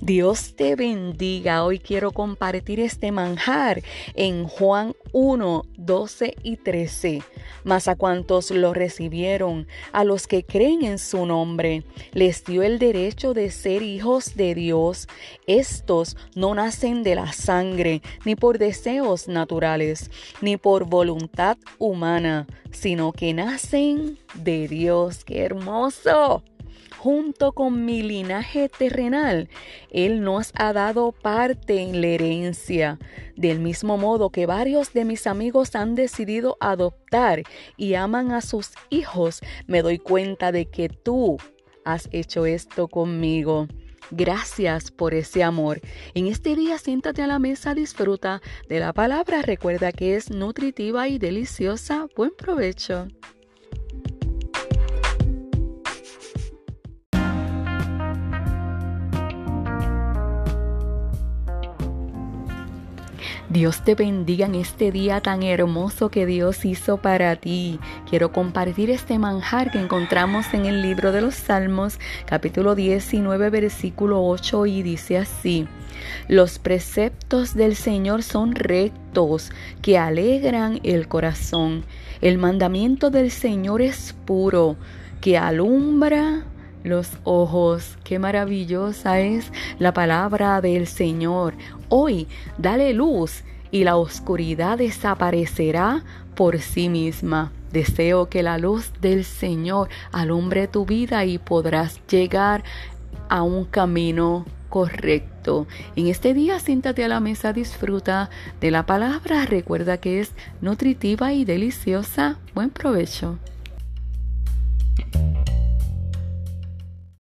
Dios te bendiga. Hoy quiero compartir este manjar en Juan 1, 12 y 13. Mas a cuantos lo recibieron, a los que creen en su nombre, les dio el derecho de ser hijos de Dios. Estos no nacen de la sangre, ni por deseos naturales, ni por voluntad humana, sino que nacen de Dios. ¡Qué hermoso! Junto con mi linaje terrenal, Él nos ha dado parte en la herencia. Del mismo modo que varios de mis amigos han decidido adoptar y aman a sus hijos, me doy cuenta de que tú has hecho esto conmigo. Gracias por ese amor. En este día siéntate a la mesa, disfruta de la palabra, recuerda que es nutritiva y deliciosa. Buen provecho. Dios te bendiga en este día tan hermoso que Dios hizo para ti. Quiero compartir este manjar que encontramos en el libro de los Salmos, capítulo 19, versículo 8, y dice así. Los preceptos del Señor son rectos, que alegran el corazón. El mandamiento del Señor es puro, que alumbra los ojos. Qué maravillosa es la palabra del Señor. Hoy dale luz y la oscuridad desaparecerá por sí misma. Deseo que la luz del Señor alumbre tu vida y podrás llegar a un camino correcto. En este día siéntate a la mesa, disfruta de la palabra, recuerda que es nutritiva y deliciosa. Buen provecho.